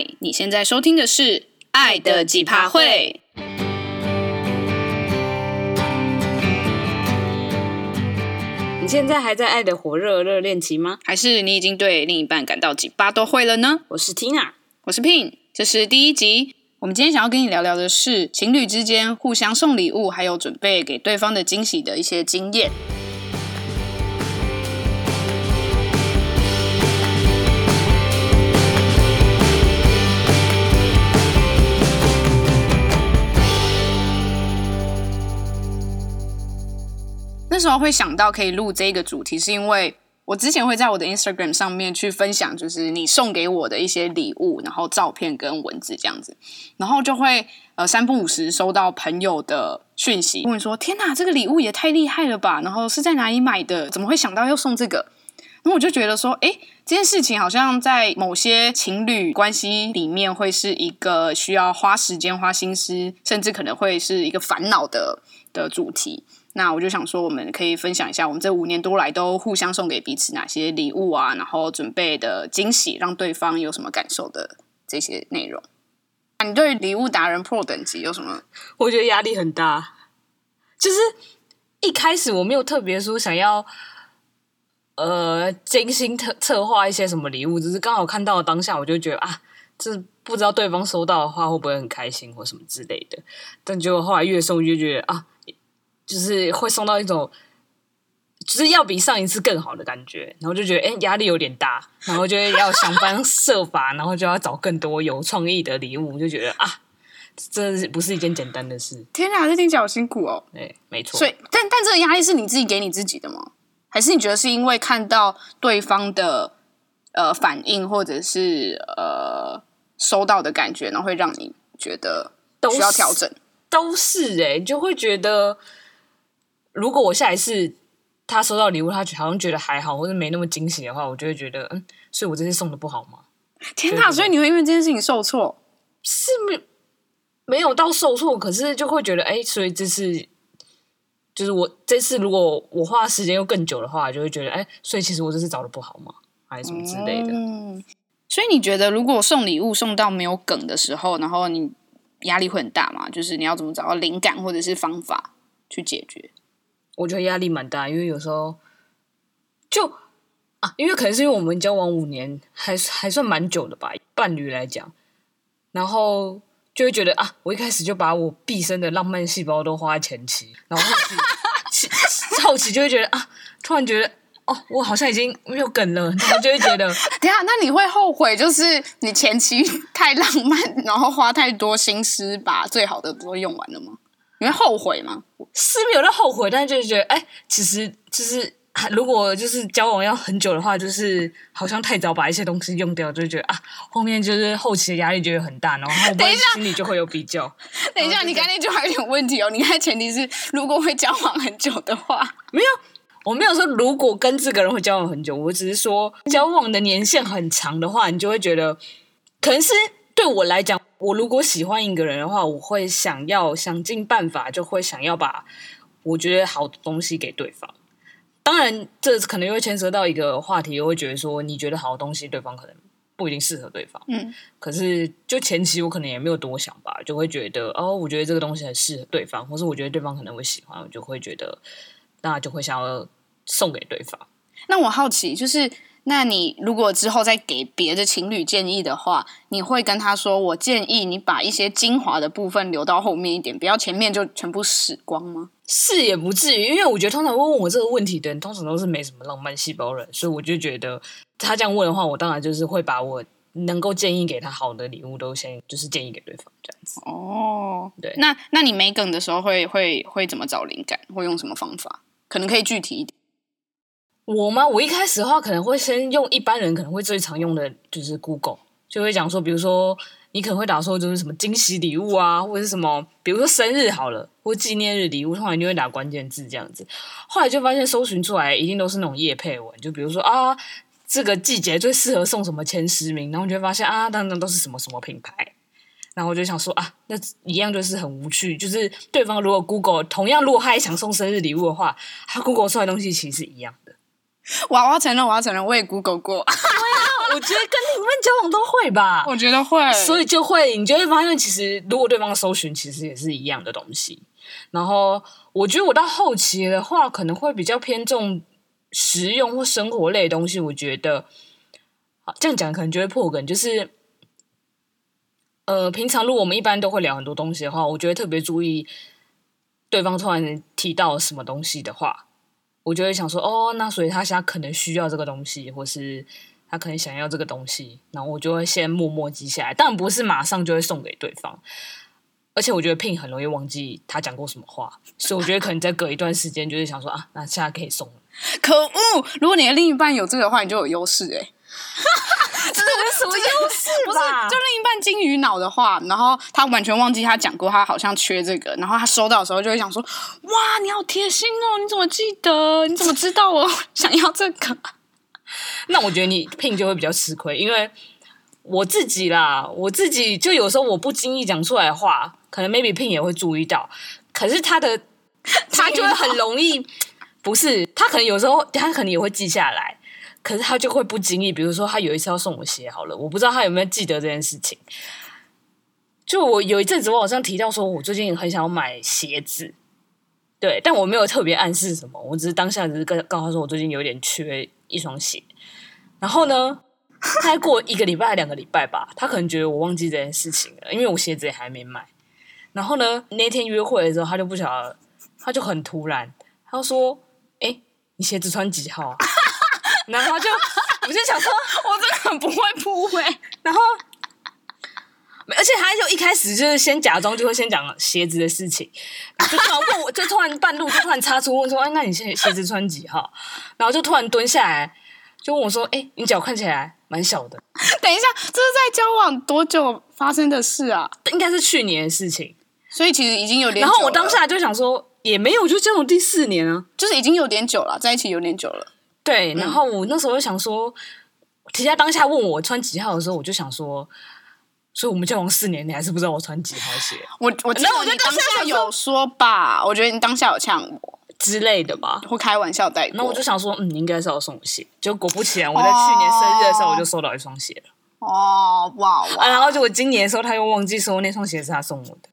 嗨，你现在收听的是《爱的几趴会》。你现在还在爱的火热热恋期吗？还是你已经对另一半感到几趴都会了呢？我是 Tina，我是 Pin，这是第一集。我们今天想要跟你聊聊的是情侣之间互相送礼物，还有准备给对方的惊喜的一些经验。时候会想到可以录这个主题，是因为我之前会在我的 Instagram 上面去分享，就是你送给我的一些礼物，然后照片跟文字这样子，然后就会呃三不五时收到朋友的讯息，问说：“天哪，这个礼物也太厉害了吧！然后是在哪里买的？怎么会想到要送这个？”然后我就觉得说：“诶，这件事情好像在某些情侣关系里面会是一个需要花时间、花心思，甚至可能会是一个烦恼的的主题。”那我就想说，我们可以分享一下我们这五年多来都互相送给彼此哪些礼物啊，然后准备的惊喜，让对方有什么感受的这些内容。你对礼物达人 Pro 等级有什么？我觉得压力很大，就是一开始我没有特别说想要，呃，精心特策划一些什么礼物，只是刚好看到当下，我就觉得啊，这不知道对方收到的话会不会很开心或什么之类的。但结果后来越送越觉得啊。就是会送到一种，就是要比上一次更好的感觉，然后就觉得哎，压力有点大，然后就要想方 设法，然后就要找更多有创意的礼物，就觉得啊，这是不是一件简单的事？天哪，这听起来好辛苦哦。对，没错。所以，但但这个压力是你自己给你自己的吗？还是你觉得是因为看到对方的呃反应，或者是呃收到的感觉，然后会让你觉得需要调整？都是哎，就会觉得。如果我下一次他收到礼物，他好像觉得还好，或者没那么惊喜的话，我就会觉得，嗯，所以我这次送的不好吗？天哪！所以你会因为这件事情受挫？是没没有到受挫，可是就会觉得，哎，所以这次就是我这次如果我花时间又更久的话，就会觉得，哎，所以其实我这次找的不好吗？还是什么之类的？嗯，所以你觉得，如果送礼物送到没有梗的时候，然后你压力会很大吗？就是你要怎么找到灵感或者是方法去解决？我觉得压力蛮大，因为有时候就啊，因为可能是因为我们交往五年，还还算蛮久的吧，伴侣来讲，然后就会觉得啊，我一开始就把我毕生的浪漫细胞都花在前期，然后后期后期就会觉得啊，突然觉得哦，我好像已经没有梗了，然后就会觉得，等下，那你会后悔，就是你前期太浪漫，然后花太多心思，把最好的都用完了吗？你会后悔吗？是没有在后悔，但是就是觉得，哎、欸，其实就是如果就是交往要很久的话，就是好像太早把一些东西用掉，就觉得啊，后面就是后期的压力就会很大，然后 等一下心里就会有比较。等一下，你刚才那句话有点问题哦。你看前提是如果会交往很久的话，没有，我没有说如果跟这个人会交往很久，我只是说交往的年限很长的话，你就会觉得可能是。对我来讲，我如果喜欢一个人的话，我会想要想尽办法，就会想要把我觉得好的东西给对方。当然，这可能又会牵涉到一个话题，又会觉得说，你觉得好的东西，对方可能不一定适合对方。嗯，可是就前期我可能也没有多想吧，就会觉得哦，我觉得这个东西很适合对方，或是我觉得对方可能会喜欢，我就会觉得那就会想要送给对方。那我好奇就是。那你如果之后再给别的情侣建议的话，你会跟他说：“我建议你把一些精华的部分留到后面一点，不要前面就全部死光吗？”是也不至于，因为我觉得通常会问我这个问题的人，通常都是没什么浪漫细胞人，所以我就觉得他这样问的话，我当然就是会把我能够建议给他好的礼物都先就是建议给对方这样子。哦，对，那那你没梗的时候会会会怎么找灵感？会用什么方法？可能可以具体一点。我吗？我一开始的话可能会先用一般人可能会最常用的，就是 Google，就会讲说，比如说你可能会打说就是什么惊喜礼物啊，或者是什么，比如说生日好了，或纪念日礼物，通常就会打关键字这样子。后来就发现搜寻出来一定都是那种业配文，就比如说啊，这个季节最适合送什么前十名，然后你就会发现啊，当然都是什么什么品牌，然后我就想说啊，那一样就是很无趣，就是对方如果 Google 同样如果他也想送生日礼物的话，他 Google 出来的东西其实是一样的。我要承认，我要承认，我也 Google 过。对啊，我觉得跟你们交往都会吧，我觉得会，所以就会，你就会发现，其实如果对方搜寻，其实也是一样的东西。然后，我觉得我到后期的话，可能会比较偏重实用或生活类的东西。我觉得，好这样讲可能就会破梗，就是，呃，平常如果我们一般都会聊很多东西的话，我觉得特别注意对方突然提到什么东西的话，我就会想说，哦，那所以他现在可能需要这个东西，或是他可能想要这个东西，然后我就会先默默记下来，但不是马上就会送给对方。而且我觉得 Pin 很容易忘记他讲过什么话，所以我觉得可能再隔一段时间，就是想说啊，那现在可以送了。可恶！如果你的另一半有这个的话，你就有优势哎。什么优势？不是，就另一半金鱼脑的话，然后他完全忘记他讲过，他好像缺这个，然后他收到的时候就会想说：哇，你好贴心哦！你怎么记得？你怎么知道我想要这个？那我觉得你 Pin 就会比较吃亏，因为我自己啦，我自己就有时候我不经意讲出来的话。可能 maybe Pin 也会注意到，可是他的 他就会很容易，不是他可能有时候他可能也会记下来，可是他就会不经意，比如说他有一次要送我鞋好了，我不知道他有没有记得这件事情。就我有一阵子我好像提到说我最近很想要买鞋子，对，但我没有特别暗示什么，我只是当下只是跟告诉他说我最近有点缺一双鞋，然后呢，他过一个礼拜两个礼拜吧，他可能觉得我忘记这件事情了，因为我鞋子也还没买。然后呢，那天约会的时候，他就不晓得，他就很突然，他说：“哎，你鞋子穿几号？”然后他就，我就想说，我真的很不会铺位。然后，而且他就一开始就是先假装就会先讲鞋子的事情，就突然问我，就突然半路就突然插出问说：“哎，那你鞋鞋子穿几号？”然后就突然蹲下来，就问我说：“哎，你脚看起来蛮小的。”等一下，这是在交往多久发生的事啊？应该是去年的事情。所以其实已经有点，然后我当下就想说，也没有，就交往第四年啊，就是已经有点久了，在一起有点久了。对，然后我那时候就想说，其实他当下问我穿几号的时候，我就想说，所以我们交往四年，你还是不知道我穿几号鞋？我我记得我当下有说吧，我觉得你当下有呛我之类的吧，或开玩笑带过。那我就想说，嗯，你应该是要送我鞋，就果不其然，我在去年生日的时候我就收到一双鞋了。哦，哇哇！然后就我今年的时候，他又忘记说那双鞋是他送我的。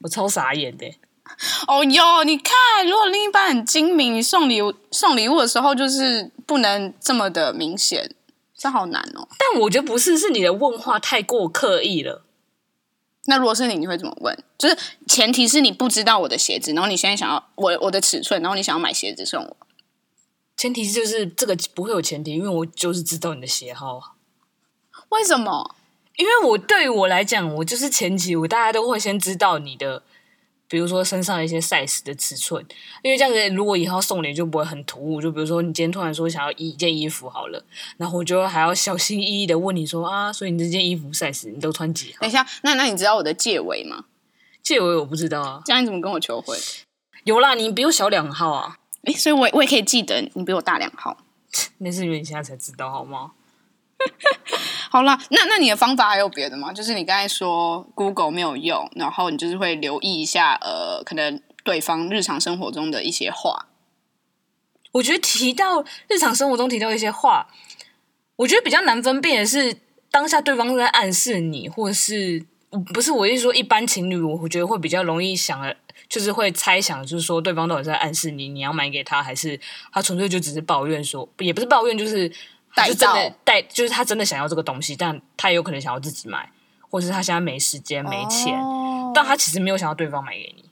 我超傻眼的，哦哟！你看，如果另一半很精明，你送礼物送礼物的时候，就是不能这么的明显，这好难哦。但我觉得不是，是你的问话太过刻意了。那如果是你，你会怎么问？就是前提是你不知道我的鞋子，然后你现在想要我我的尺寸，然后你想要买鞋子送我。前提就是这个不会有前提，因为我就是知道你的鞋号。为什么？因为我对于我来讲，我就是前期我大家都会先知道你的，比如说身上一些 size 的尺寸，因为这样子如果以后送礼就不会很突兀。就比如说你今天突然说想要一件衣服好了，然后我就还要小心翼翼的问你说啊，所以你这件衣服 size 你都穿几号？等一下，那那你知道我的戒围吗？戒围我不知道啊，这样你怎么跟我求婚？有啦，你比我小两号啊，诶，所以我我也可以记得你比我大两号，那是因为你现在才知道好吗？好啦，那那你的方法还有别的吗？就是你刚才说 Google 没有用，然后你就是会留意一下，呃，可能对方日常生活中的一些话。我觉得提到日常生活中提到一些话，我觉得比较难分辨的是当下对方是在暗示你，或是不是？我意思说，一般情侣，我觉得会比较容易想，就是会猜想，就是说对方到底在暗示你，你要买给他，还是他纯粹就只是抱怨说，也不是抱怨，就是。带真的带，就是他真的想要这个东西，但他也有可能想要自己买，或者是他现在没时间、没钱，哦、但他其实没有想要对方买给你。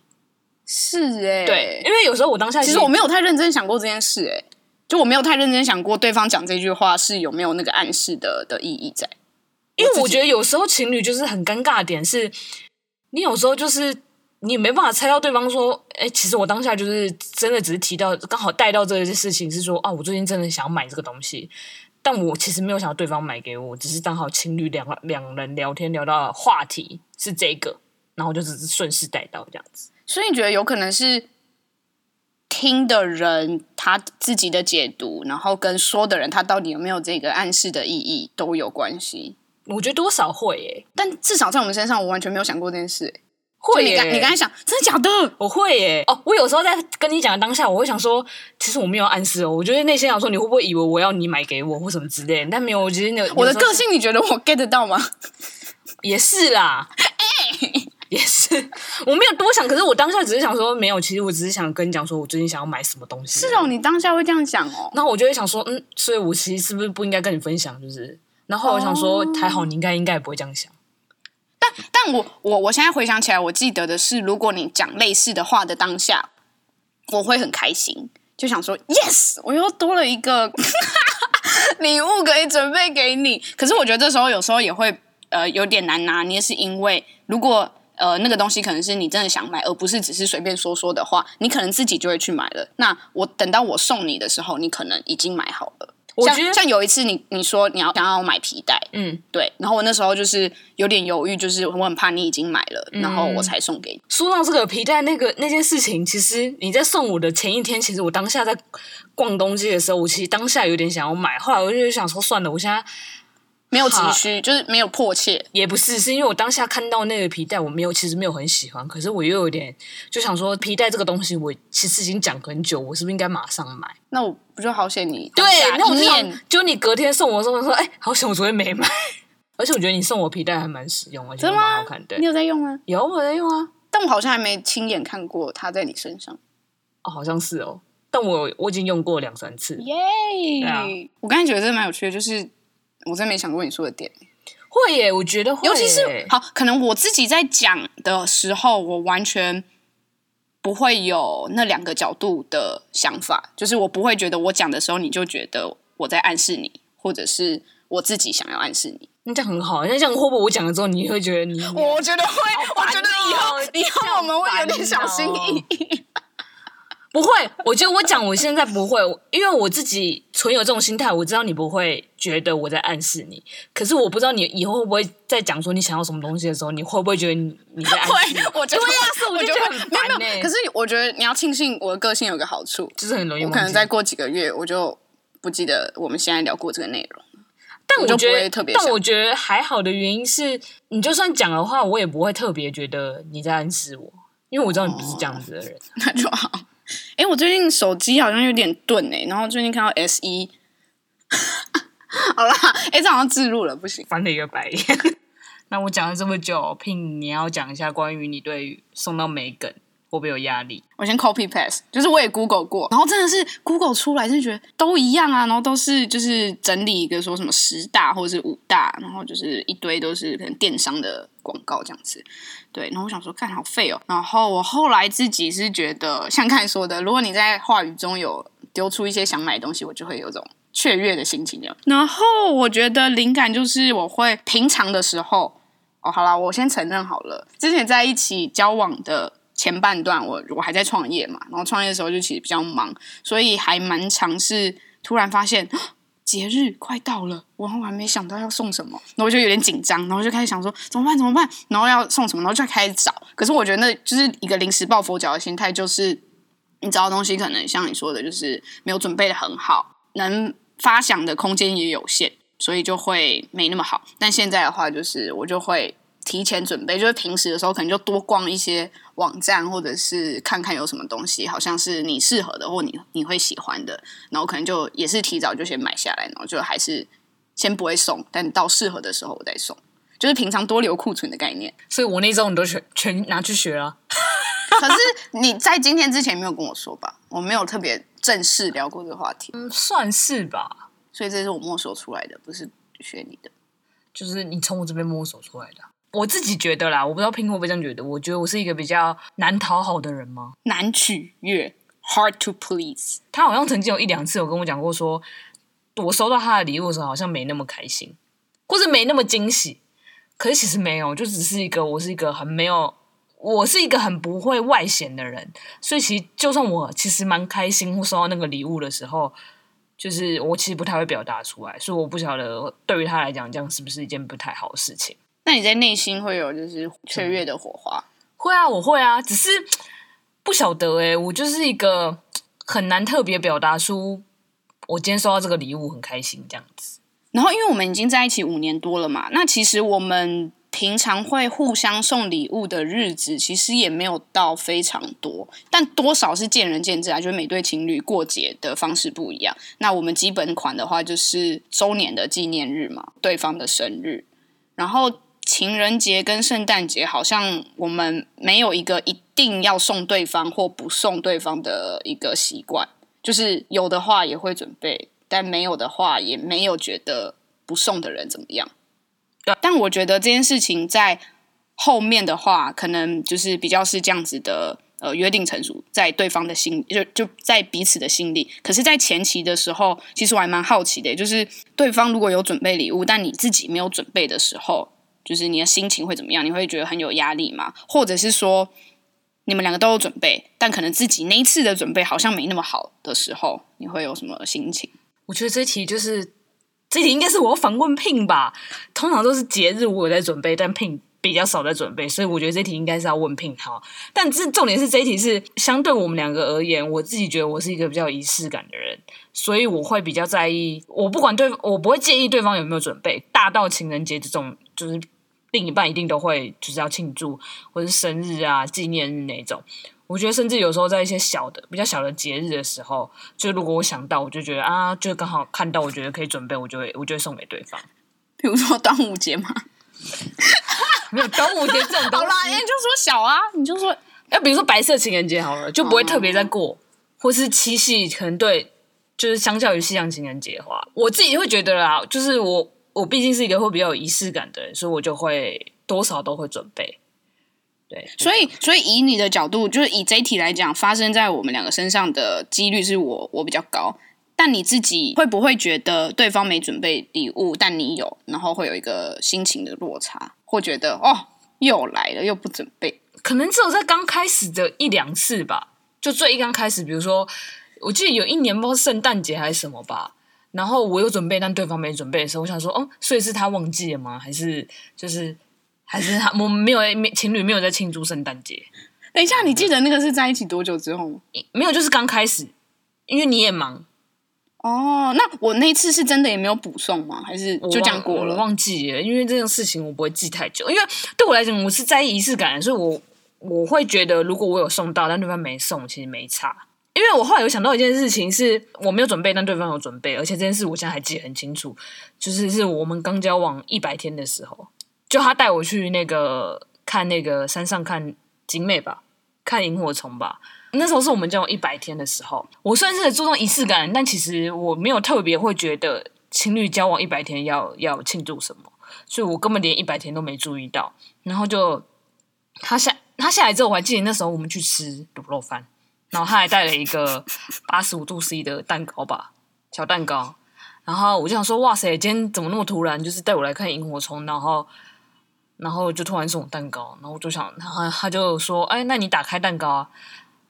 是哎、欸，对，因为有时候我当下其实我没有太认真想过这件事、欸，哎，就我没有太认真想过对方讲这句话是有没有那个暗示的的意义在。因为我觉得有时候情侣就是很尴尬的点是，你有时候就是你没办法猜到对方说，哎，其实我当下就是真的只是提到刚好带到这件事情，是说啊，我最近真的想要买这个东西。但我其实没有想要对方买给我，只是刚好情侣两两人聊天聊到话题是这个，然后就只是顺势带到这样子。所以你觉得有可能是听的人他自己的解读，然后跟说的人他到底有没有这个暗示的意义都有关系？我觉得多少会诶，但至少在我们身上，我完全没有想过这件事。会耶，你刚才想，真的假的？我会耶。哦，我有时候在跟你讲的当下，我会想说，其实我没有暗示哦。我觉得内心想说，你会不会以为我要你买给我或什么之类的？但没有，我觉得你 我的个性，你觉得我 get 得到吗？也是啦，哎、欸，也是。我没有多想，可是我当下只是想说，没有。其实我只是想跟你讲，说我最近想要买什么东西。是哦，你当下会这样讲哦。然后我就会想说，嗯，所以我其实是不是不应该跟你分享？就是，然后我想说，哦、还好你应该应该也不会这样想。但但我我我现在回想起来，我记得的是，如果你讲类似的话的当下，我会很开心，就想说，yes，我又多了一个 礼物可以准备给你。可是我觉得这时候有时候也会呃有点难拿捏，是因为如果呃那个东西可能是你真的想买，而不是只是随便说说的话，你可能自己就会去买了。那我等到我送你的时候，你可能已经买好了。我觉得像，像有一次你你说你要想要买皮带，嗯，对，然后我那时候就是有点犹豫，就是我很怕你已经买了，嗯、然后我才送给你。说到这个皮带，那个那件事情，其实你在送我的前一天，其实我当下在逛东西的时候，我其实当下有点想要买，后来我就想说算了，我现在。没有急需，就是没有迫切，也不是，是因为我当下看到那个皮带，我没有，其实没有很喜欢，可是我又有点就想说，皮带这个东西，我其实已经讲很久，我是不是应该马上买？那我不就好险你对，那我就就你隔天送我的时候说，哎，好险我昨天没买，而且我觉得你送我皮带还蛮实用，而且蛮好看的。你有在用吗？有，我在用啊，但我好像还没亲眼看过它在你身上。哦，好像是哦，但我我已经用过两三次，耶！我刚才觉得这蛮有趣的，就是我真没想过你说的点。会耶，我觉得会，尤其是好，可能我自己在讲的时候，我完全不会有那两个角度的想法，就是我不会觉得我讲的时候，你就觉得我在暗示你，或者是我自己想要暗示你，那这样很好。那这样会不会我讲了之后，你会觉得你？我觉得会，哦、我觉得以后以后我们会有点小心翼翼。不会，我觉得我讲我现在不会，因为我自己存有这种心态，我知道你不会觉得我在暗示你。可是我不知道你以后会不会在讲说你想要什么东西的时候，你会不会觉得你你在暗示？会，我觉得对呀，是我觉得很烦呢。可是我觉得你要庆幸我的个性有个好处，就是很容易。我可能再过几个月，我就不记得我们现在聊过这个内容。但我觉得，特别，但我觉得还好的原因是，你就算讲的话，我也不会特别觉得你在暗示我，因为我知道你不是这样子的人。哦，那就好。哎，我最近手机好像有点钝哎，然后最近看到 S 一，好啦，哎，这好像自录了，不行，翻了一个白眼。那我讲了这么久，Pin，你要讲一下关于你对送到梅梗会不会有压力？我先 copy past，就是我也 Google 过，然后真的是 Google 出来，真的觉得都一样啊，然后都是就是整理一个说什么十大或者是五大，然后就是一堆都是可能电商的广告这样子。对，然后我想说，看好废哦。然后我后来自己是觉得，像看说的，如果你在话语中有丢出一些想买的东西，我就会有种雀跃的心情。然后我觉得灵感就是我会平常的时候，哦，好啦，我先承认好了，之前在一起交往的前半段，我我还在创业嘛，然后创业的时候就其实比较忙，所以还蛮尝试突然发现。节日快到了，我还没想到要送什么，然后我就有点紧张，然后就开始想说怎么办？怎么办？然后要送什么？然后就开始找。可是我觉得那就是一个临时抱佛脚的心态，就是你找的东西可能像你说的，就是没有准备的很好，能发想的空间也有限，所以就会没那么好。但现在的话，就是我就会。提前准备，就是平时的时候可能就多逛一些网站，或者是看看有什么东西，好像是你适合的，或你你会喜欢的，然后可能就也是提早就先买下来，然后就还是先不会送，但到适合的时候我再送，就是平常多留库存的概念。所以我那种你都全全拿去学了。可是你在今天之前没有跟我说吧？我没有特别正式聊过这个话题。嗯，算是吧。所以这是我摸索出来的，不是学你的，就是你从我这边摸索出来的。我自己觉得啦，我不知道 Pin 会不会这样觉得。我觉得我是一个比较难讨好的人吗？难取悦，hard to please。他好像曾经有一两次有跟我讲过说，说我收到他的礼物的时候好像没那么开心，或者没那么惊喜。可是其实没有，就只是一个我是一个很没有，我是一个很不会外显的人。所以其实就算我其实蛮开心或收到那个礼物的时候，就是我其实不太会表达出来。所以我不晓得对于他来讲，这样是不是一件不太好的事情。那你在内心会有就是雀跃的火花？会啊，我会啊，只是不晓得哎、欸，我就是一个很难特别表达出我今天收到这个礼物很开心这样子。然后，因为我们已经在一起五年多了嘛，那其实我们平常会互相送礼物的日子，其实也没有到非常多，但多少是见仁见智啊。就是每对情侣过节的方式不一样。那我们基本款的话，就是周年的纪念日嘛，对方的生日。然后情人节跟圣诞节，好像我们没有一个一定要送对方或不送对方的一个习惯，就是有的话也会准备，但没有的话也没有觉得不送的人怎么样。但我觉得这件事情在后面的话，可能就是比较是这样子的，呃，约定成熟在对方的心，就就在彼此的心里。可是，在前期的时候，其实我还蛮好奇的，就是对方如果有准备礼物，但你自己没有准备的时候，就是你的心情会怎么样？你会觉得很有压力吗？或者是说，你们两个都有准备，但可能自己那一次的准备好像没那么好的时候，你会有什么心情？我觉得这题就是。这题应该是我要反问聘吧？通常都是节日我有在准备，但聘比较少在准备，所以我觉得这题应该是要问聘哈。但这重点是这一题是相对我们两个而言，我自己觉得我是一个比较仪式感的人，所以我会比较在意。我不管对，我不会介意对方有没有准备。大到情人节这种，就是另一半一定都会就是要庆祝，或者是生日啊、纪念日那种。我觉得，甚至有时候在一些小的、比较小的节日的时候，就如果我想到，我就觉得啊，就刚好看到，我觉得可以准备，我就会，我就会送给对方。比如说端午节嘛，没有端午节这种东西。好啦，你就说小啊，你就说，要比如说白色情人节好了，就不会特别在过，或是七夕，可能对，就是相较于西洋情人节的话，我自己会觉得啦，就是我，我毕竟是一个会比较有仪式感的人，所以我就会多少都会准备。对，所以所以以你的角度，就是以这一题来讲，发生在我们两个身上的几率是我我比较高。但你自己会不会觉得对方没准备礼物，但你有，然后会有一个心情的落差，会觉得哦又来了又不准备？可能只有在刚开始的一两次吧，就最一刚开始，比如说我记得有一年不知道圣诞节还是什么吧，然后我有准备，但对方没准备的时候，我想说，哦，所以是他忘记了吗？还是就是？还是他我们没有情侣没有在庆祝圣诞节。等一下，你记得那个是在一起多久之后吗？没有，就是刚开始，因为你也忙。哦，那我那次是真的也没有补送吗？还是就这样过了？我忘记了，因为这件事情我不会记太久。因为对我来讲，我是在意仪式感，所以我我会觉得，如果我有送到，但对方没送，其实没差。因为我后来有想到一件事情，是我没有准备，但对方有准备，而且这件事我现在还记得很清楚，就是是我们刚交往一百天的时候。就他带我去那个看那个山上看景美吧，看萤火虫吧。那时候是我们交往一百天的时候，我算是注重仪式感，但其实我没有特别会觉得情侣交往一百天要要庆祝什么，所以我根本连一百天都没注意到。然后就他下他下来之后，我还记得那时候我们去吃卤肉饭，然后他还带了一个八十五度 C 的蛋糕吧，小蛋糕。然后我就想说，哇塞，今天怎么那么突然？就是带我来看萤火虫，然后。然后就突然送我蛋糕，然后我就想，他他就说，哎，那你打开蛋糕啊。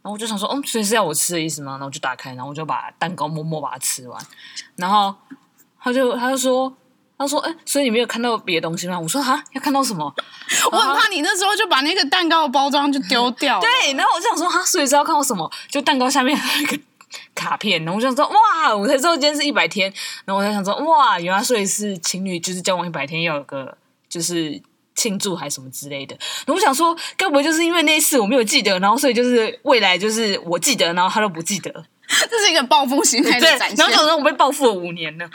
然后我就想说，嗯，所以是要我吃的意思吗？然后我就打开，然后我就把蛋糕默默把它吃完。然后他就他就说，他说，哎，所以你没有看到别的东西吗？我说，哈，要看到什么？我很怕你那时候就把那个蛋糕的包装就丢掉。对，然后我就想说，哈，所以是要看到什么？就蛋糕下面还有一个卡片。然后我就想说，哇，我才知道今天是一百天。然后我就想说，哇，原来所以是情侣就是交往一百天要有个就是。庆祝还是什么之类的，然后我想说，该不会就是因为那一次我没有记得，然后所以就是未来就是我记得，然后他都不记得，这是一个报复心态的展现。然后想说我被报复了五年了，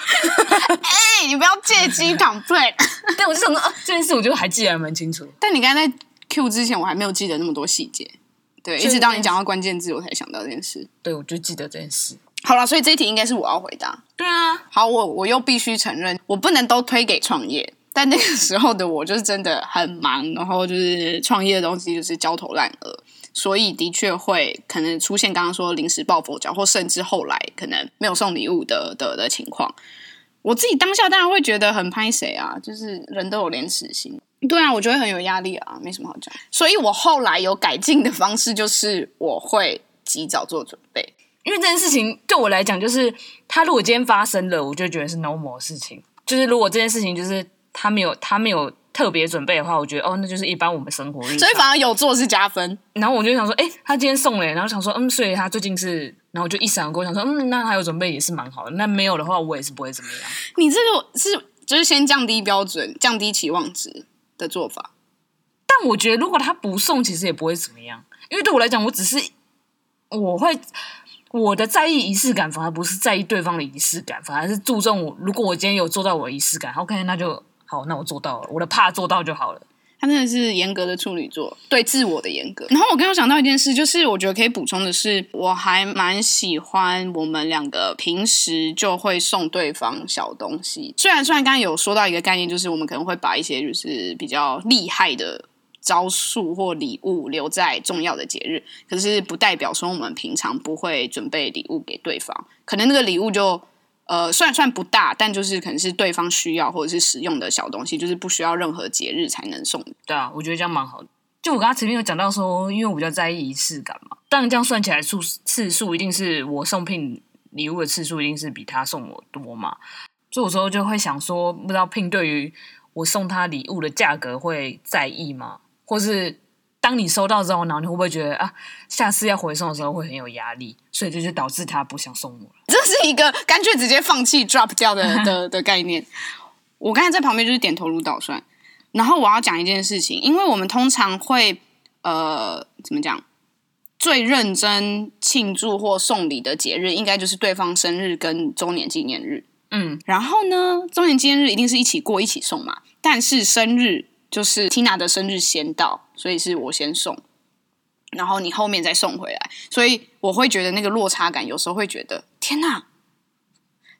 哎、欸，你不要借机躺对。对，我就想说啊，这件事我就还记得还蛮清楚。但你刚才在 Q 之前，我还没有记得那么多细节。对，一直到你讲到关键字，我才想到这件事。对，我就记得这件事。好了，所以这一题应该是我要回答。对啊，好，我我又必须承认，我不能都推给创业。但那个时候的我就是真的很忙，然后就是创业的东西就是焦头烂额，所以的确会可能出现刚刚说临时抱佛脚，或甚至后来可能没有送礼物的的的情况。我自己当下当然会觉得很拍谁啊，就是人都有廉耻心，对啊，我觉得很有压力啊，没什么好讲。所以我后来有改进的方式，就是我会及早做准备，因为这件事情对我来讲，就是他如果今天发生了，我就觉得是 normal 的事情，就是如果这件事情就是。他没有，他没有特别准备的话，我觉得哦，那就是一般我们生活日。所以反而有做是加分。然后我就想说，哎，他今天送了，然后想说，嗯，所以他最近是，然后我就一闪而过，想说，嗯，那他有准备也是蛮好的。那没有的话，我也是不会怎么样。你这个是就是先降低标准，降低期望值，的做法。但我觉得，如果他不送，其实也不会怎么样，因为对我来讲，我只是我会我的在意仪式感，反而不是在意对方的仪式感，反而是注重我。如果我今天有做到我的仪式感，OK，那就好，那我做到了，我的怕做到就好了。他真的是严格的处女座，对自我的严格。然后我刚刚想到一件事，就是我觉得可以补充的是，我还蛮喜欢我们两个平时就会送对方小东西。虽然虽然刚刚有说到一个概念，就是我们可能会把一些就是比较厉害的招数或礼物留在重要的节日，可是不代表说我们平常不会准备礼物给对方。可能那个礼物就。呃，算算不大，但就是可能是对方需要或者是使用的小东西，就是不需要任何节日才能送。对啊，我觉得这样蛮好的。就我刚刚前面有讲到说，因为我比较在意仪式感嘛，当然这样算起来数次数一定是我送聘礼物的次数一定是比他送我多嘛。所以有时候就会想说，不知道聘对于我送他礼物的价格会在意吗？或是？当你收到之后，然后你会不会觉得啊，下次要回送的时候会很有压力，所以这就导致他不想送我了。这是一个干脆直接放弃 drop 掉的 的的概念。我刚才在旁边就是点头如捣蒜。然后我要讲一件事情，因为我们通常会呃怎么讲，最认真庆祝或送礼的节日，应该就是对方生日跟周年纪念日。嗯，然后呢，周年纪念日一定是一起过一起送嘛，但是生日。就是 Tina 的生日先到，所以是我先送，然后你后面再送回来，所以我会觉得那个落差感，有时候会觉得天哪，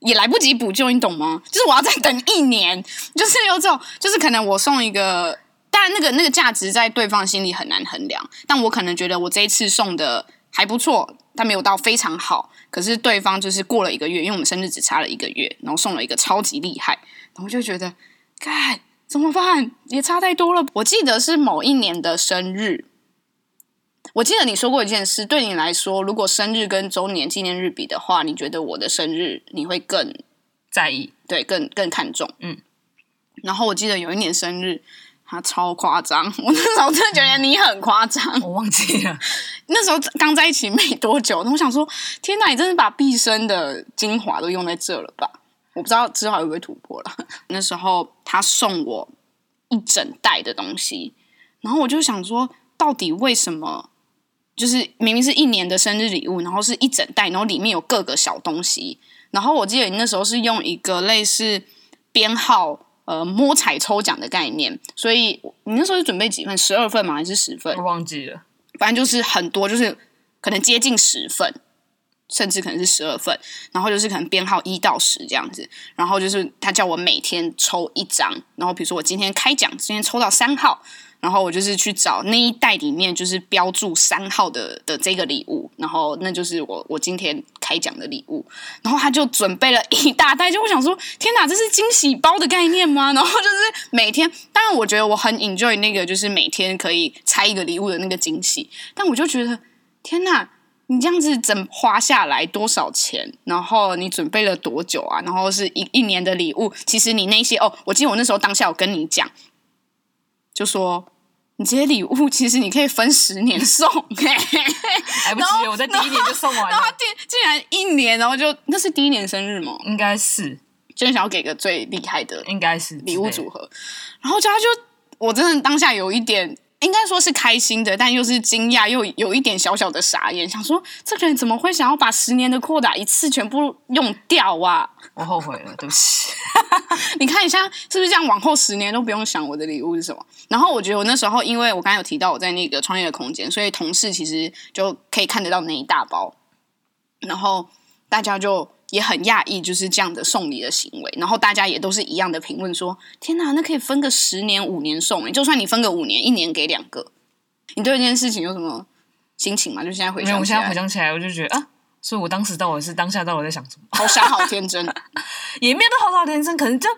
也来不及补救，你懂吗？就是我要再等一年，就是有种，就是可能我送一个，当然那个那个价值在对方心里很难衡量，但我可能觉得我这一次送的还不错，但没有到非常好，可是对方就是过了一个月，因为我们生日只差了一个月，然后送了一个超级厉害，然后就觉得，干。怎么办？也差太多了。我记得是某一年的生日。我记得你说过一件事，对你来说，如果生日跟周年纪念日比的话，你觉得我的生日你会更在意？对，更更看重。嗯。然后我记得有一年生日，他超夸张。我那时候真的觉得你很夸张。我忘记了。那时候刚在一起没多久，那我想说，天哪，你真是把毕生的精华都用在这了吧？我不知道之后会不会突破了。那时候他送我一整袋的东西，然后我就想说，到底为什么？就是明明是一年的生日礼物，然后是一整袋，然后里面有各个小东西。然后我记得你那时候是用一个类似编号呃摸彩抽奖的概念，所以你那时候是准备几份？十二份吗？还是十份？我忘记了，反正就是很多，就是可能接近十份。甚至可能是十二份，然后就是可能编号一到十这样子，然后就是他叫我每天抽一张，然后比如说我今天开奖，今天抽到三号，然后我就是去找那一袋里面就是标注三号的的这个礼物，然后那就是我我今天开奖的礼物，然后他就准备了一大袋，就我想说天哪，这是惊喜包的概念吗？然后就是每天，当然我觉得我很 enjoy 那个就是每天可以拆一个礼物的那个惊喜，但我就觉得天哪。你这样子整花下来多少钱？然后你准备了多久啊？然后是一一年的礼物。其实你那些哦，我记得我那时候当下有跟你讲，就说你这些礼物其实你可以分十年送，来不及，我在第一年就送完了。然后竟竟然一年，然后就那是第一年生日吗？应该是，就是想要给个最厉害的，应该是礼物组合。然后就他就我真的当下有一点。应该说是开心的，但又是惊讶，又有一点小小的傻眼，想说这个人怎么会想要把十年的扩打一次全部用掉啊？我后悔了，对不起。你看一下，是不是这样？往后十年都不用想我的礼物是什么？然后我觉得我那时候，因为我刚才有提到我在那个创业的空间，所以同事其实就可以看得到那一大包，然后大家就。也很讶异，就是这样的送礼的行为，然后大家也都是一样的评论说：“天哪，那可以分个十年、五年送诶，就算你分个五年，一年给两个，你对这件事情有什么心情吗？就现在回想，没有，我现在回想起来，我就觉得啊，所以我当时到底是当下到底在想什么？好傻，好天真，也没有到好傻天真，可能就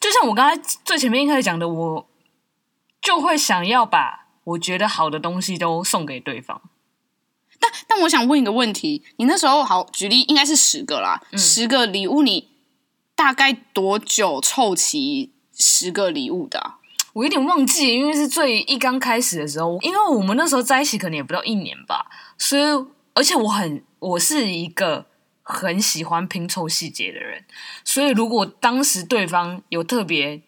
就像我刚才最前面一开始讲的，我就会想要把我觉得好的东西都送给对方。”但但我想问一个问题，你那时候好举例应该是十个啦，嗯、十个礼物你大概多久凑齐十个礼物的、啊？我有点忘记，因为是最一刚开始的时候，因为我们那时候在一起可能也不到一年吧，所以而且我很我是一个很喜欢拼凑细节的人，所以如果当时对方有特别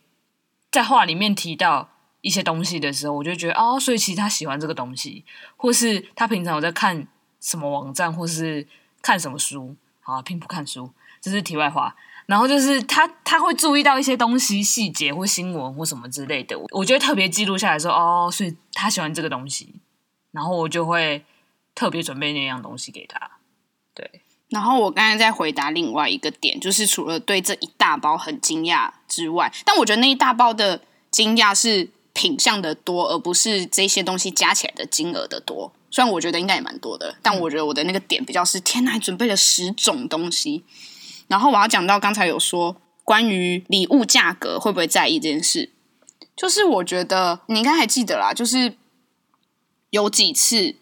在话里面提到一些东西的时候，我就觉得哦，所以其实他喜欢这个东西，或是他平常有在看什么网站，或是看什么书，好，并不看书，这是题外话。然后就是他他会注意到一些东西细节或新闻或什么之类的，我就会特别记录下来说哦，所以他喜欢这个东西，然后我就会特别准备那样东西给他。对，然后我刚才在回答另外一个点，就是除了对这一大包很惊讶之外，但我觉得那一大包的惊讶是品相的多，而不是这些东西加起来的金额的多。虽然我觉得应该也蛮多的，但我觉得我的那个点比较是天哪，还准备了十种东西。然后我要讲到刚才有说关于礼物价格会不会在意这件事，就是我觉得你应该还记得啦，就是有几次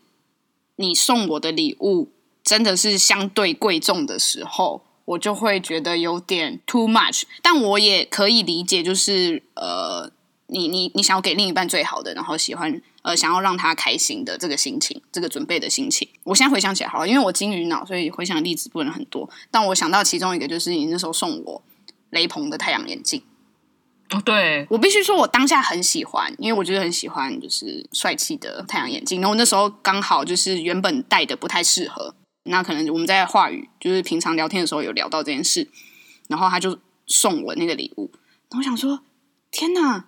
你送我的礼物真的是相对贵重的时候，我就会觉得有点 too much，但我也可以理解，就是呃。你你你想要给另一半最好的，然后喜欢呃想要让他开心的这个心情，这个准备的心情。我现在回想起来，好了，因为我金鱼脑，所以回想的例子不能很多。但我想到其中一个，就是你那时候送我雷朋的太阳眼镜。哦，对，我必须说，我当下很喜欢，因为我觉得很喜欢，就是帅气的太阳眼镜。然后那时候刚好就是原本戴的不太适合，那可能我们在话语就是平常聊天的时候有聊到这件事，然后他就送我那个礼物。然后我想说，天哪！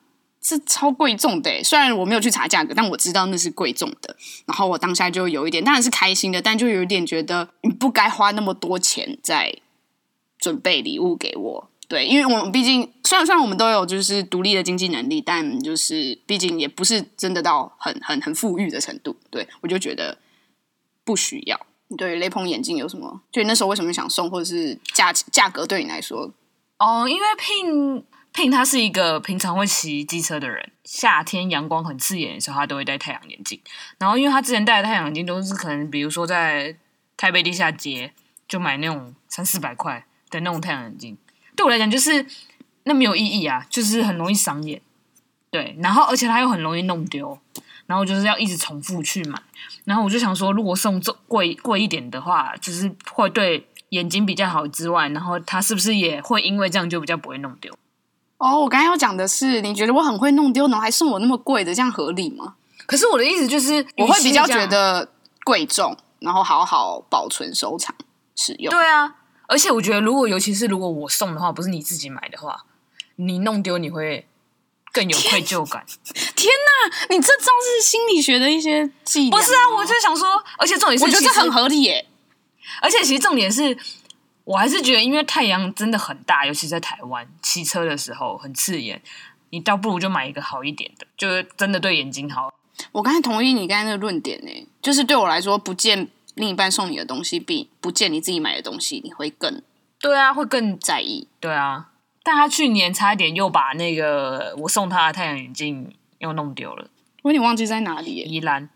是超贵重的，虽然我没有去查价格，但我知道那是贵重的。然后我当下就有一点，当然是开心的，但就有一点觉得你不该花那么多钱在准备礼物给我。对，因为我们毕竟虽然虽然我们都有就是独立的经济能力，但就是毕竟也不是真的到很很很富裕的程度。对，我就觉得不需要。对，雷朋眼镜有什么？就那时候为什么想送，或者是价价格对你来说？哦，因为 Pin。Pin 他是一个平常会骑机车的人，夏天阳光很刺眼的时候，他都会戴太阳眼镜。然后，因为他之前戴的太阳眼镜都是可能，比如说在台北地下街就买那种三四百块的那种太阳眼镜，对我来讲就是那没有意义啊，就是很容易伤眼。对，然后而且他又很容易弄丢，然后就是要一直重复去买。然后我就想说，如果送这贵贵一点的话，就是会对眼睛比较好之外，然后他是不是也会因为这样就比较不会弄丢？哦，我刚才要讲的是，你觉得我很会弄丢，然后还送我那么贵的，这样合理吗？可是我的意思就是，我会比较觉得贵重，然后好好保存、收藏、使用。对啊，而且我觉得，如果尤其是如果我送的话，不是你自己买的话，你弄丢你会更有愧疚感。天，天哪，你这招是心理学的一些技巧？不是啊，我就想说，而且重点是，我觉得这很合理耶。而且其实重点是。我还是觉得，因为太阳真的很大，尤其在台湾骑车的时候很刺眼，你倒不如就买一个好一点的，就是真的对眼睛好。我刚才同意你刚才那个论点呢，就是对我来说，不见另一半送你的东西比不见你自己买的东西，你会更对啊，会更在意。对啊，但他去年差一点又把那个我送他的太阳眼镜又弄丢了，我有点忘记在哪里，宜兰。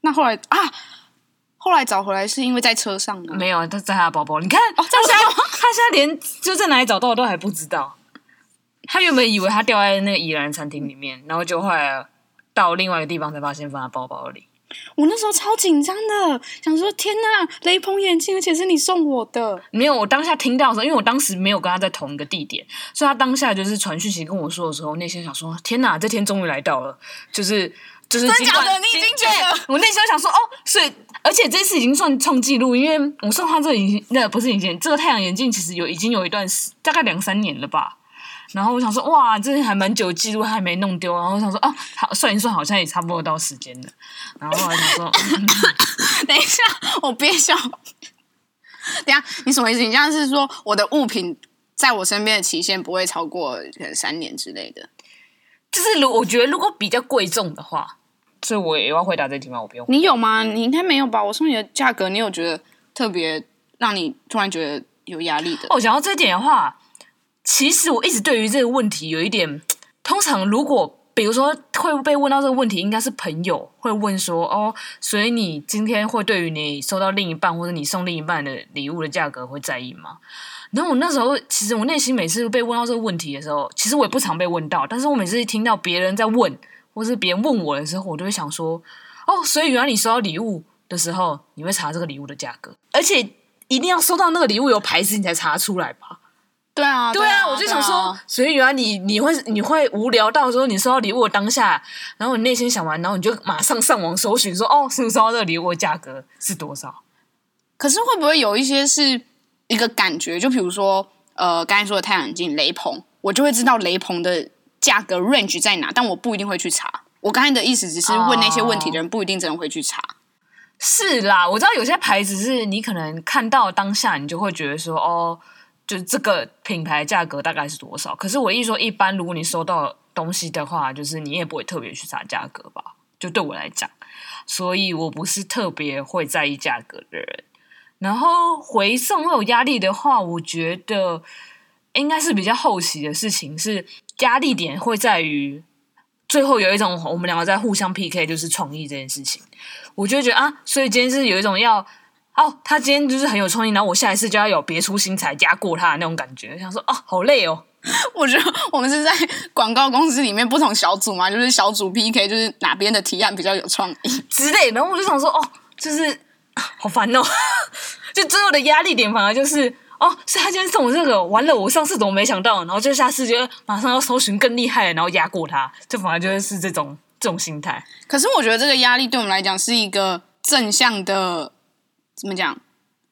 那后来啊。后来找回来是因为在车上呢？没有，他在他的包包。你看，哦、他现在他现在连就在哪里找到的都还不知道。他原本以为他掉在那个宜兰餐厅里面，然后就后来到另外一个地方才发现放在包包里。我那时候超紧张的，想说天哪，雷朋眼镜，而且是你送我的。没有，我当下听到的时候，因为我当时没有跟他在同一个地点，所以他当下就是传讯息跟我说的时候，内心想说天哪，这天终于来到了，就是。就是真的假的？你已经觉得？我内心想说哦，所以而且这次已经算创纪录，因为我送他这个眼镜，那不是眼镜，这个太阳眼镜其实有已经有一段时，大概两三年了吧。然后我想说哇，这还蛮久记录，还没弄丢。然后我想说啊，好算一算，好像也差不多到时间了。然后我想说，等一下，我憋笑。等一下，你什么意思？你这样是说我的物品在我身边的期限不会超过可能三年之类的？就是如我觉得如果比较贵重的话。所以我也要回答这题吗？我不用。你有吗？你应该没有吧？我送你的价格，你有觉得特别让你突然觉得有压力的？哦，讲到这一点的话，其实我一直对于这个问题有一点。通常如果比如说会被问到这个问题，应该是朋友会问说：“哦，所以你今天会对于你收到另一半或者你送另一半的礼物的价格会在意吗？”然后我那时候其实我内心每次被问到这个问题的时候，其实我也不常被问到，但是我每次听到别人在问。或是别人问我的时候，我就会想说：“哦，所以原来你收到礼物的时候，你会查这个礼物的价格，而且一定要收到那个礼物有牌子，你才查出来吧？对啊，对啊，我就想说，所以原来你你会你会无聊到说你收到礼物的当下，然后你内心想完，然后你就马上上网搜寻说，哦，是不是收到这个礼物的价格是多少？可是会不会有一些是一个感觉？就比如说，呃，刚才说的太阳镜、雷朋，我就会知道雷朋的价格 range 在哪，但我不一定会去查。我刚才的意思只是问那些问题的人不一定真的会去查。哦、是啦，我知道有些牌子是你可能看到当下你就会觉得说，哦。就是这个品牌价格大概是多少？可是我一说，一般如果你收到东西的话，就是你也不会特别去查价格吧？就对我来讲，所以我不是特别会在意价格的人。然后回送会有压力的话，我觉得应该是比较后期的事情，是压力点会在于最后有一种我们两个在互相 PK，就是创意这件事情。我就觉得啊，所以今天是有一种要。哦，他今天就是很有创意，然后我下一次就要有别出心裁压过他的那种感觉。想说，哦，好累哦。我觉得我们是在广告公司里面不同小组嘛，就是小组 PK，就是哪边的提案比较有创意之类。然后我就想说，哦，就是好烦哦。就最后的压力点反而就是，哦，是他今天送我这个，完了，我上次怎么没想到？然后就下次就马上要搜寻更厉害的，然后压过他，就反而就是这种这种心态。可是我觉得这个压力对我们来讲是一个正向的。怎么讲？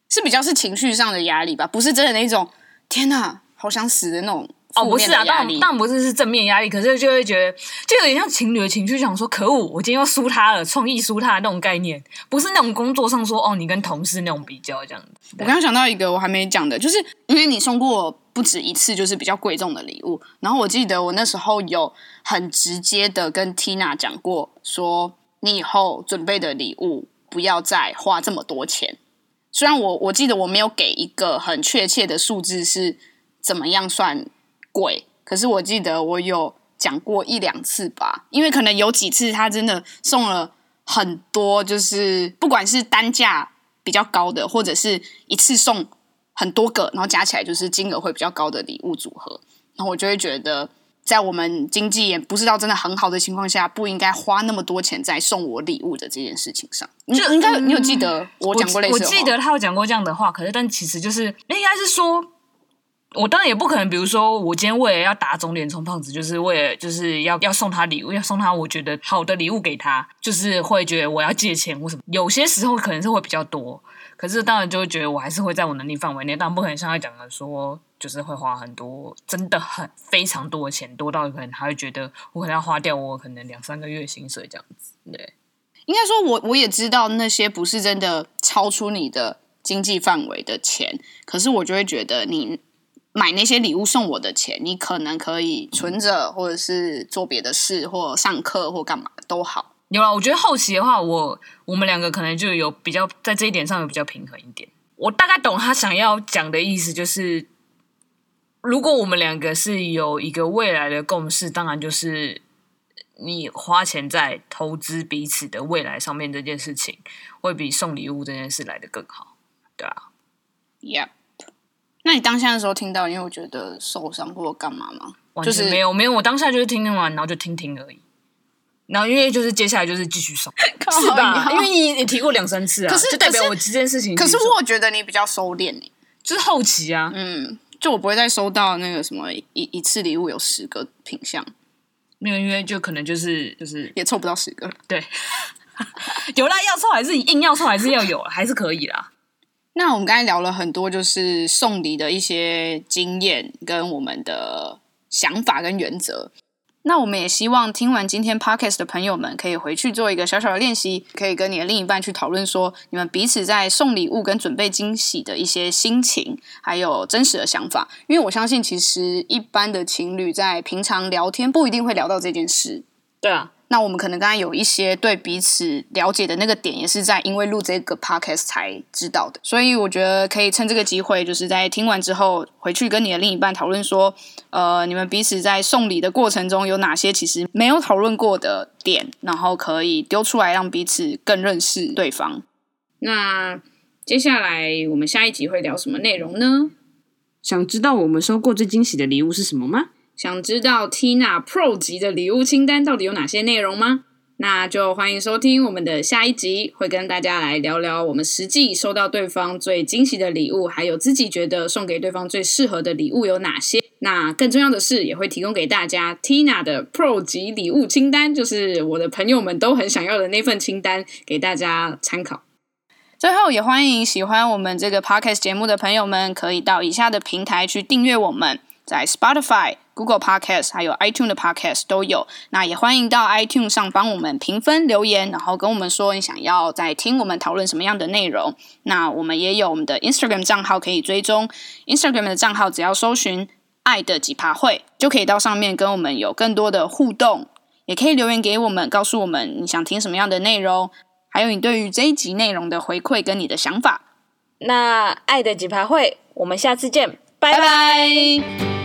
是比较是情绪上的压力吧，不是真的那种天哪，好想死的那种哦，不是啊，当然当然不是是正面压力，可是就会觉得就有点像情侣的情绪，想说可恶，我今天要输他了，创意输他的那种概念，不是那种工作上说哦，你跟同事那种比较这样子。我刚刚想到一个我还没讲的，就是因为你送过不止一次，就是比较贵重的礼物，然后我记得我那时候有很直接的跟 Tina 讲过，说你以后准备的礼物。不要再花这么多钱。虽然我我记得我没有给一个很确切的数字是怎么样算贵，可是我记得我有讲过一两次吧。因为可能有几次他真的送了很多，就是不管是单价比较高的，或者是一次送很多个，然后加起来就是金额会比较高的礼物组合，然后我就会觉得。在我们经济也不是到真的很好的情况下，不应该花那么多钱在送我礼物的这件事情上。就你应该你有记得我讲过类似的话？我，我记得他有讲过这样的话，可是但其实就是应该是说，我当然也不可能，比如说我今天为了要打肿脸充胖子，就是为了就是要要送他礼物，要送他我觉得好的礼物给他，就是会觉得我要借钱或什么。有些时候可能是会比较多，可是当然就会觉得我还是会在我能力范围内，但不可能像他讲的说。就是会花很多，真的很非常多的钱，多到可能他会觉得我可能要花掉我可能两三个月薪水这样子。对，应该说我我也知道那些不是真的超出你的经济范围的钱，可是我就会觉得你买那些礼物送我的钱，你可能可以存着，或者是做别的事，或上课或干嘛都好。有啊，我觉得后期的话，我我们两个可能就有比较在这一点上有比较平衡一点。我大概懂他想要讲的意思，就是。如果我们两个是有一个未来的共识，当然就是你花钱在投资彼此的未来上面这件事情，会比送礼物这件事来的更好，对啊。Yep。那你当下的时候听到，因为我觉得受伤或干嘛吗？完全没有，就是、没有。我当下就是听听完，然后就听听而已。然后因为就是接下来就是继续收，是吧？因为你你提过两三次啊，可是就代表我这件事情。可是我觉得你比较收敛，就是后期啊，嗯。就我不会再收到那个什么一一次礼物有十个品相，没有，因为就可能就是就是也凑不到十个，对，有啦，要凑还是硬要凑还是要有，还是可以啦。那我们刚才聊了很多，就是送礼的一些经验跟我们的想法跟原则。那我们也希望听完今天 podcast 的朋友们，可以回去做一个小小的练习，可以跟你的另一半去讨论说，你们彼此在送礼物跟准备惊喜的一些心情，还有真实的想法。因为我相信，其实一般的情侣在平常聊天不一定会聊到这件事。对啊。那我们可能刚刚有一些对彼此了解的那个点，也是在因为录这个 podcast 才知道的。所以我觉得可以趁这个机会，就是在听完之后回去跟你的另一半讨论说，呃，你们彼此在送礼的过程中有哪些其实没有讨论过的点，然后可以丢出来让彼此更认识对方。那接下来我们下一集会聊什么内容呢？想知道我们收过最惊喜的礼物是什么吗？想知道 Tina Pro 级的礼物清单到底有哪些内容吗？那就欢迎收听我们的下一集，会跟大家来聊聊我们实际收到对方最惊喜的礼物，还有自己觉得送给对方最适合的礼物有哪些。那更重要的是，也会提供给大家 Tina 的 Pro 级礼物清单，就是我的朋友们都很想要的那份清单，给大家参考。最后，也欢迎喜欢我们这个 Podcast 节目的朋友们，可以到以下的平台去订阅我们。在 Spotify、Google Podcast 还有 iTunes 的 Podcast 都有。那也欢迎到 iTunes 上帮我们评分留言，然后跟我们说你想要再听我们讨论什么样的内容。那我们也有我们的 Instagram 账号可以追踪，Instagram 的账号只要搜寻“爱的几趴会”，就可以到上面跟我们有更多的互动，也可以留言给我们，告诉我们你想听什么样的内容，还有你对于这一集内容的回馈跟你的想法。那爱的几趴会，我们下次见，拜拜。拜拜。